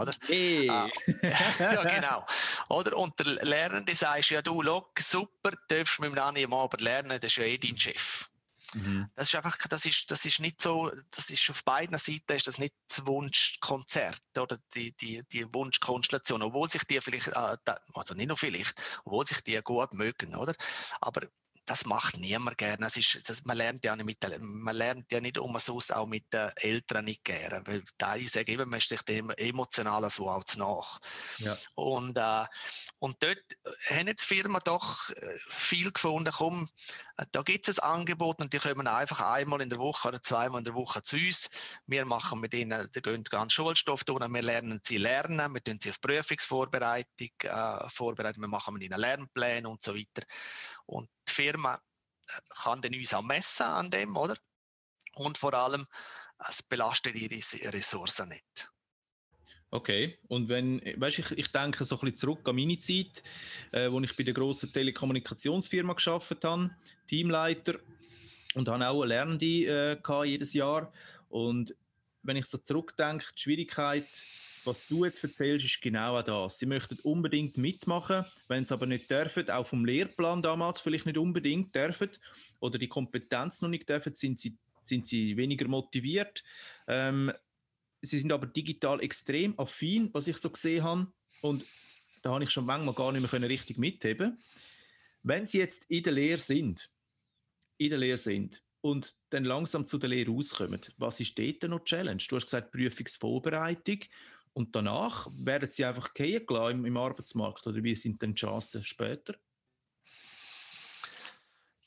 oder? Hey. Ah, [LAUGHS] ja, genau. Oder? Und der Lernende sagt, ja du, look, super, darfst mit dem Dani am Abend lernen, das ist ja eh dein Chef. Mhm. Das ist einfach, das ist, das ist nicht so, das ist auf beiden Seiten ist das nicht das Wunschkonzert oder die, die, die Wunschkonstellation, obwohl sich die vielleicht, äh, also nicht nur vielleicht, obwohl sich die gut mögen, oder? Aber das macht niemand gerne. Das ist, das, man, lernt ja nicht mit, man lernt ja nicht umsonst auch mit den Eltern nicht gerne, weil da ich sage immer, man ist sich dem emotionalen so auch nach. Ja. Und, äh, und dort haben jetzt die Firma doch äh, viel gefunden, komm, da gibt es ein Angebot und die kommen einfach einmal in der Woche oder zweimal in der Woche zu uns. Wir machen mit ihnen, die gehen ganz Schulstoff tun, wir lernen sie lernen, wir tun sie auf Prüfungsvorbereitung äh, vorbereiten, wir machen mit ihnen Lernpläne und so weiter. Und die Firma äh, kann dann uns auch messen an dem, oder? Und vor allem, es belastet ihre Ressourcen nicht. Okay, und wenn, weißt ich, ich denke so ein bisschen zurück an meine Zeit, äh, wo ich bei der grossen Telekommunikationsfirma geschafft habe, Teamleiter und habe auch Lernende äh, jedes Jahr. Und wenn ich so zurückdenke, die Schwierigkeit was du jetzt erzählst, ist genau das. Sie möchten unbedingt mitmachen, wenn sie aber nicht dürfen, auch vom Lehrplan damals vielleicht nicht unbedingt dürfen oder die Kompetenz noch nicht dürfen, sind sie, sind sie weniger motiviert. Ähm, sie sind aber digital extrem affin, was ich so gesehen habe. Und da habe ich schon manchmal gar nicht mehr richtig mitheben Wenn sie jetzt in der Lehre sind, in der Lehre sind und dann langsam zu der Lehre rauskommen, was ist dort noch Challenge? Du hast gesagt, Prüfungsvorbereitung und danach werden sie einfach gehen im, im Arbeitsmarkt oder wie sind denn die Chancen später?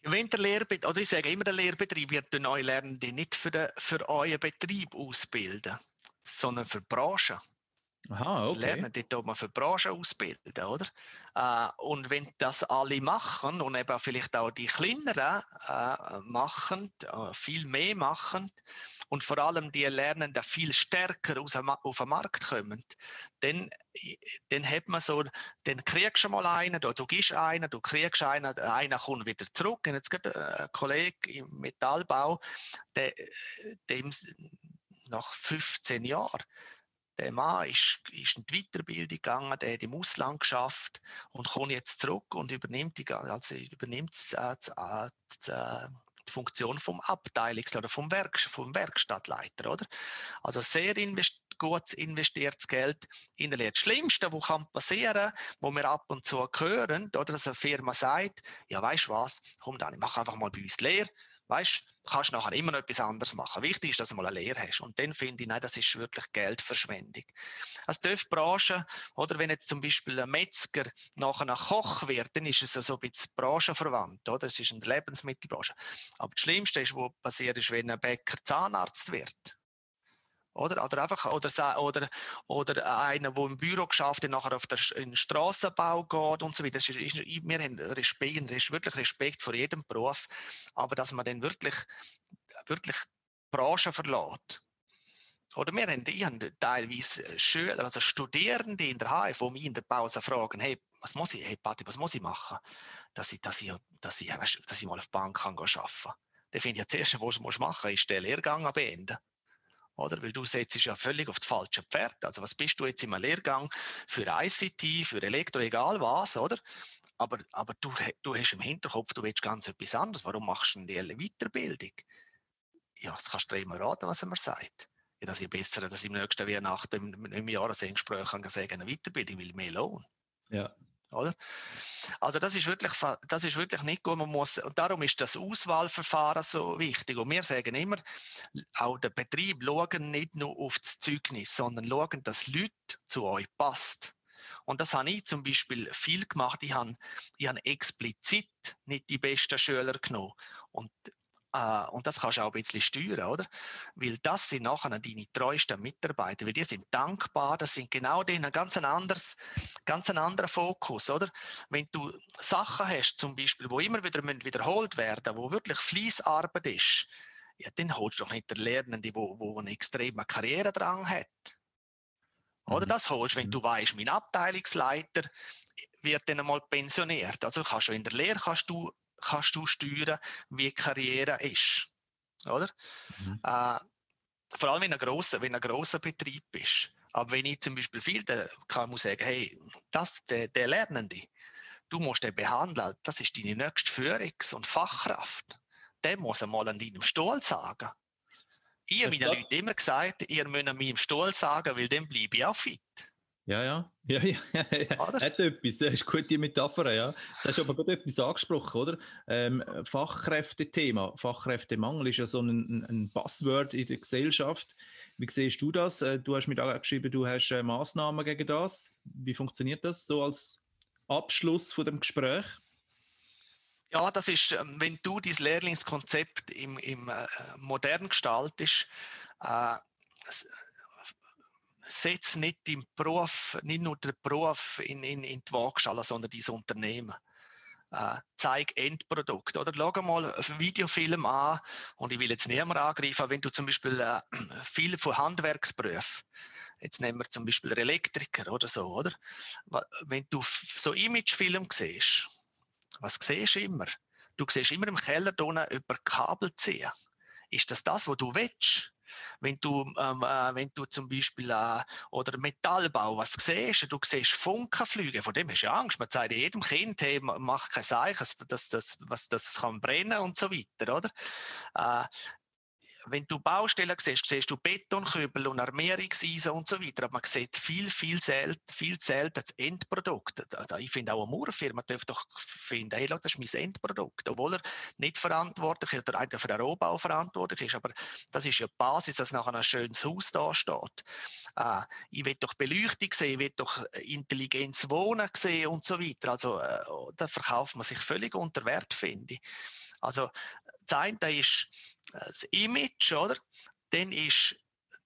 Wenn der Lehrbetrieb, also ich sage immer, der Lehrbetrieb wird neue Lernende nicht für, den, für euren Betrieb ausbilden, sondern für die Branche. Aha, okay. Lernen, die tut man für die Branche ausbilden, oder? Äh, und wenn das alle machen und eben vielleicht auch die Kleineren äh, machen, äh, viel mehr machen, und vor allem die Lernenden viel stärker aus, auf den Markt kommen, dann, dann hat man so, dann kriegst du mal einen, du, du gibst einen, du kriegst einen, einer kommt wieder zurück. Und jetzt gibt ein Kollege im Metallbau, der, dem nach 15 Jahren der Mann ist, ist in die Weiterbildung gegangen, der hat im Ausland geschafft und kommt jetzt zurück und übernimmt, die, also übernimmt äh, die, die, die Funktion vom Abteilungs- oder vom, Werk, vom Werkstattleiter. Oder? Also sehr invest gut investiertes Geld in der. Das Schlimmste, was kann passieren, wo wir ab und zu hören, oder dass eine Firma sagt, ja weißt du was, komm dann, ich mache einfach mal bei uns Lehre, weißt kannst nachher immer noch etwas anderes machen. Wichtig ist, dass du mal eine Lehre hast. Und dann finde ich, nein, das ist wirklich Geldverschwendung. Es dürfte Branchen, oder wenn jetzt zum Beispiel ein Metzger nachher ein Koch wird, dann ist es so ein bisschen branchenverwandt, oder? Es ist eine Lebensmittelbranche. Aber das Schlimmste ist, was passiert ist, wenn ein Bäcker Zahnarzt wird. Oder, oder einfach, oder, oder, oder einer, der im Büro geschafft hat, nachher auf den Straßenbau geht und so weiter. Das ist, ist, wir haben Respekt, ist wirklich Respekt vor jedem Beruf. Aber dass man dann wirklich, wirklich Branchen verlässt. Oder wir haben, ich habe teilweise Schüler, also Studierende in der HF, die mich in der Pause fragen, hey, was muss ich, hey Patti, was muss ich machen, dass ich, dass ich, dass ich, dass ich mal auf die Bank kann arbeiten kann. Dann finde ich, das Erste, was du machen musst, ist den Lehrgang beenden. Oder? Weil du setzt ja völlig auf das falsche Pferd. Also was bist du jetzt im Lehrgang für ICT, für Elektro, egal was, oder? Aber, aber du, du hast im Hinterkopf, du willst ganz etwas anderes. Warum machst du denn die Weiterbildung? Ja, das kannst du dir immer raten, was er mir sagt. Ja, dass ich besser, dass ich im nächsten Weihnachten im, im Jahresendgespräch kann sagen, eine Weiterbildung will mehr Lohn. Ja. Oder? Also das ist, wirklich, das ist wirklich nicht gut. Man muss, und darum ist das Auswahlverfahren so wichtig. Und wir sagen immer, auch der Betrieb schauen nicht nur auf das Zeugnis, sondern schauen, dass Leute zu euch passt. Und das habe ich zum Beispiel viel gemacht. Ich habe, ich habe explizit nicht die besten Schüler genommen. Und Uh, und das kannst du auch ein bisschen steuern, oder? Weil das sind nachher deine treuesten Mitarbeiter, weil die sind dankbar, das sind genau die, ein ganz, anderes, ganz ein anderer Fokus, oder? Wenn du Sachen hast, zum Beispiel, wo immer wieder wiederholt werden, wo wirklich Fließarbeit ist, ja, dann holst du doch nicht den Lernenden, wo, wo einen extremen Karrieredrang hat. Oder mhm. das holst, wenn mhm. du weißt, mein Abteilungsleiter wird dann einmal pensioniert. Also kannst du in der Lehre kannst du kannst du steuern, wie Karriere ist. Oder? Mhm. Äh, vor allem, wenn ein, grosser, wenn ein grosser Betrieb ist. Aber wenn ich zum Beispiel viel, kann ich sagen, hey, das, der, der Lernende, du musst den behandeln, das ist deine nächste Führungs- und Fachkraft. Der muss einmal an deinem Stuhl sagen. Ich habe meinen Leuten immer gesagt, ihr müsst an meinem Stuhl sagen, weil dann bleibe ich auch fit. [LAUGHS] Ja, ja. Ja, ja, ja. Hat etwas. Das ist eine gute Metapher, ja. Jetzt hast du aber gerade etwas angesprochen, oder? Ähm, Fachkräftethema. Fachkräftemangel ist ja so ein, ein Buzzword in der Gesellschaft. Wie siehst du das? Äh, du hast mit angeschrieben, du hast äh, Maßnahmen gegen das. Wie funktioniert das so als Abschluss von dem Gespräch? Ja, das ist, ähm, wenn du dein Lehrlingskonzept im, im äh, modern gestaltest, äh, setz nicht im Beruf, nicht nur den Beruf in, in, in die Waagschale, sondern dein Unternehmen. Äh, zeig Endprodukt. Oder schau mal einen Videofilm an und ich will jetzt niemand angreifen, wenn du zum Beispiel äh, [CLEARS THROAT] viel von Handwerksberufen, jetzt nehmen wir zum Beispiel Elektriker oder so, oder? Wenn du so Imagefilm siehst, was siehst du immer? Du siehst immer im Keller drinnen über Kabel ziehen. Ist das das, was du willst? Wenn du, ähm, äh, wenn du zum Beispiel äh, oder Metallbau, was siehst, du siehst Funkenflüge, von dem hast du Angst. Man sagt jedem Kind, hey, mach kein Zeichen, das, das, was, das kann brennen und so weiter, oder? Äh, wenn du Baustellen siehst, siehst du Betonkübel und Armierungseisen und so weiter. Aber man sieht viel, viel selten, viel selten das Endprodukt. Also ich finde auch eine Mauerfirma dürfte doch finden, hey, das ist mein Endprodukt. Obwohl er nicht verantwortlich ist oder eigentlich für den Rohbau verantwortlich ist. Aber das ist ja die Basis, dass nachher ein schönes Haus da steht. Ah, ich will doch Beleuchtung sehen, ich will doch Intelligenz wohnen sehen und so weiter. Also äh, da verkauft man sich völlig unter Wert, finde ich. Also das eine ist das Image, oder? Dann ist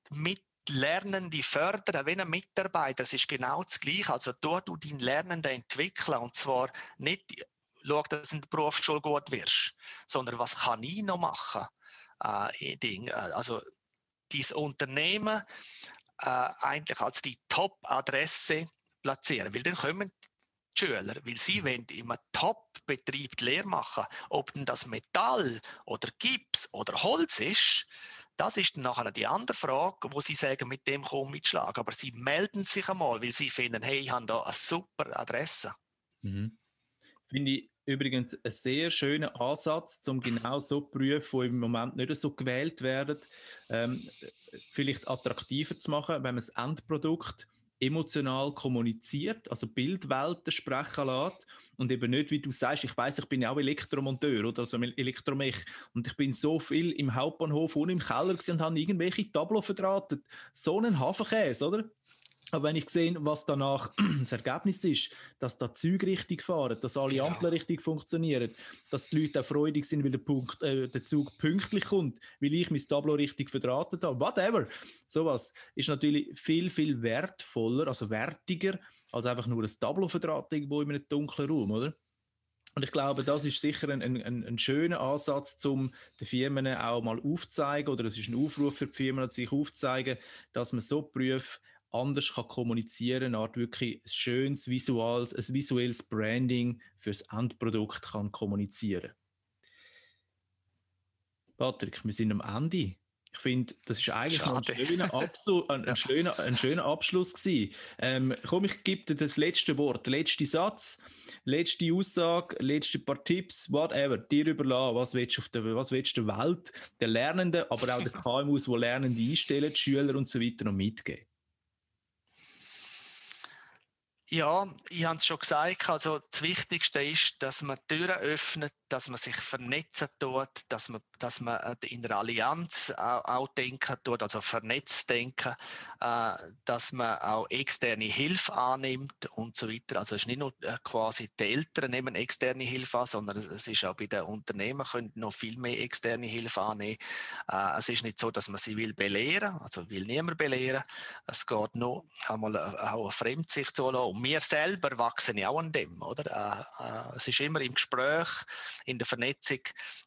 mit Lernende fördern, wenn ein Mitarbeiter, das ist genau das Gleiche. Also dort du deinen Lernenden entwickeln und zwar nicht, schau, dass du in der Berufsschule gut wirst, sondern was kann ich noch machen? Äh, Ding, also dieses Unternehmen äh, eigentlich als die Top-Adresse platzieren, weil dann kommen Schüler, weil sie mhm. wollen im Top-Betrieb die Lehre machen. Ob denn das Metall oder Gips oder Holz ist, das ist dann nachher die andere Frage, wo sie sagen, mit dem komme ich mitschlagen. Aber sie melden sich einmal, weil sie finden, hey, ich habe da eine super Adresse. Mhm. Finde ich übrigens einen sehr schönen Ansatz, um genau so prüfen, die im Moment nicht so gewählt werden, ähm, vielleicht attraktiver zu machen, wenn man das Endprodukt emotional kommuniziert, also Bildwelten sprechen lässt und eben nicht, wie du sagst, ich weiß, ich bin ja auch Elektromonteur oder also Elektromech und ich bin so viel im Hauptbahnhof und im Keller und habe irgendwelche Tableau verdrahtet. So einen Hafenkäse, oder? Aber wenn ich sehe, was danach [CLEARS THROAT] das Ergebnis ist, dass da Züge richtig fahren, dass alle ja. Ampeln richtig funktionieren, dass die Leute auch freudig sind, weil der, Punkt, äh, der Zug pünktlich kommt, weil ich mein Tableau richtig verdrahtet habe, whatever. Sowas ist natürlich viel, viel wertvoller, also wertiger, als einfach nur ein Tableau verdrahtet irgendwo in einem dunklen Raum, oder? Und ich glaube, das ist sicher ein, ein, ein schöner Ansatz, um den Firmen auch mal aufzuzeigen, oder es ist ein Aufruf für die Firmen, sich aufzuzeigen, dass man so Berufe anders kann kommunizieren, eine Art wirklich ein schönes visuelles, ein visuelles Branding fürs Endprodukt kann kommunizieren. Patrick, wir sind am Ende. Ich finde, das ist eigentlich ein schöner, Absu [LAUGHS] ein, ein, schöner, ein schöner Abschluss gewesen. Ähm, komm, ich gebe dir das letzte Wort, den letzten Satz, letzte Aussage, letzte paar Tipps, whatever, dir überlassen, was willst du auf der, was willst du der Welt, der Lernenden, aber auch der [LAUGHS] KMUs, die Lernende einstellen, die Schüler und so weiter noch mitgeben. Ja, ich habe es schon gesagt, also das Wichtigste ist, dass man Türen öffnet, dass man sich vernetzen tut, dass man, dass man äh, in der Allianz auch, auch denken tut, also vernetzt denken, äh, dass man auch externe Hilfe annimmt und so weiter. Also es ist nicht nur äh, quasi die Eltern nehmen externe Hilfe an, sondern es ist auch bei den Unternehmen können noch viel mehr externe Hilfe annehmen. Äh, es ist nicht so, dass man sie will belehren, also will niemand belehren. Es geht nur einmal äh, auch eine Fremdsicht zu lassen wir selber wachsen ja auch an dem, oder? Äh, äh, es ist immer im Gespräch, in der Vernetzung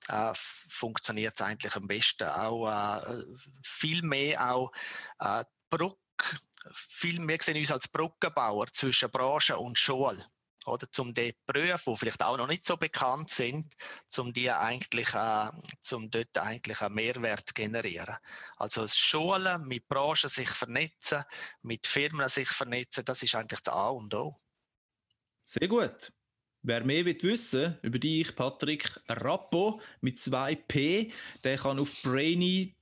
äh, funktioniert es eigentlich am besten. Auch äh, viel mehr auch äh, Brücke, viel mehr sehen uns als Brückenbauer zwischen Branche und Schule oder zum die Berufe, die vielleicht auch noch nicht so bekannt sind, zum die eigentlich, äh, zum dort eigentlich einen Mehrwert generieren. Also Schulen mit Branchen sich vernetzen, mit Firmen sich vernetzen, das ist eigentlich das A und O. Sehr gut. Wer mehr will wissen über dich, Patrick Rappo mit 2P, der kann auf Brainy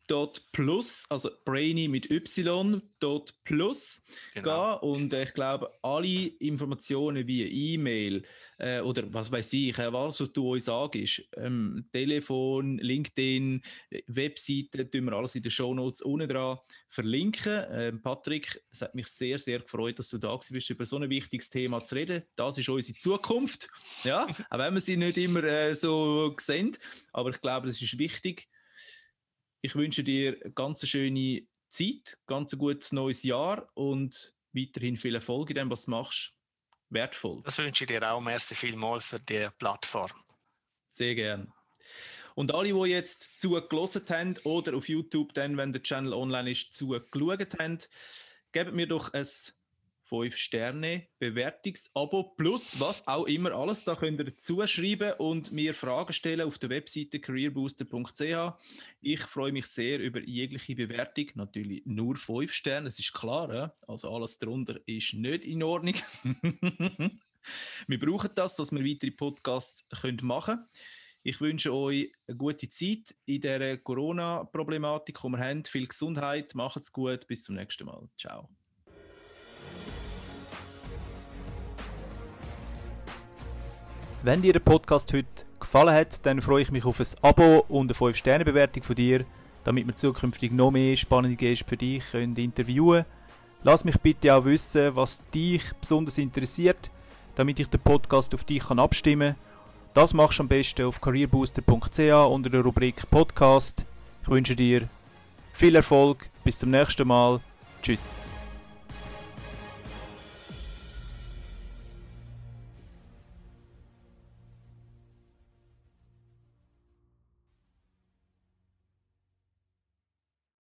Plus, also Brainy mit Y dot plus genau. gehen und äh, ich glaube, alle Informationen wie E-Mail äh, oder was weiß ich, äh, was du uns sagst, ähm, Telefon, LinkedIn, Webseite, tun wir alles in den Shownotes unten dran verlinken. Ähm, Patrick, es hat mich sehr, sehr gefreut, dass du da bist, über so ein wichtiges Thema zu reden. Das ist unsere Zukunft, ja, [LAUGHS] auch wenn wir sie nicht immer äh, so sehen, aber ich glaube, das ist wichtig, ich wünsche dir eine ganz schöne Zeit, ganz ein gutes neues Jahr und weiterhin viel Erfolg in dem, was du machst. Wertvoll. Das wünsche ich dir auch. Merci vielmals für die Plattform. Sehr gern. Und alle, die jetzt zugelassen haben oder auf YouTube dann, wenn der Channel online ist, zugeschaut haben, geben mir doch ein 5 Sterne Bewertungsabo plus was auch immer alles. Da könnt ihr dazu schreiben und mir Fragen stellen auf der Webseite careerbooster.ch. Ich freue mich sehr über jegliche Bewertung. Natürlich nur 5 Sterne, das ist klar. Also alles darunter ist nicht in Ordnung. [LAUGHS] wir brauchen das, dass wir weitere Podcasts machen können. Ich wünsche euch eine gute Zeit in der Corona-Problematik, die wir haben. Viel Gesundheit, macht's gut, bis zum nächsten Mal. Ciao. Wenn dir der Podcast heute gefallen hat, dann freue ich mich auf ein Abo und eine 5-Sterne-Bewertung von dir, damit wir zukünftig noch mehr spannende Gäste für dich können interviewen können. Lass mich bitte auch wissen, was dich besonders interessiert, damit ich den Podcast auf dich kann abstimmen kann. Das machst du am besten auf careerbooster.ch unter der Rubrik Podcast. Ich wünsche dir viel Erfolg, bis zum nächsten Mal. Tschüss.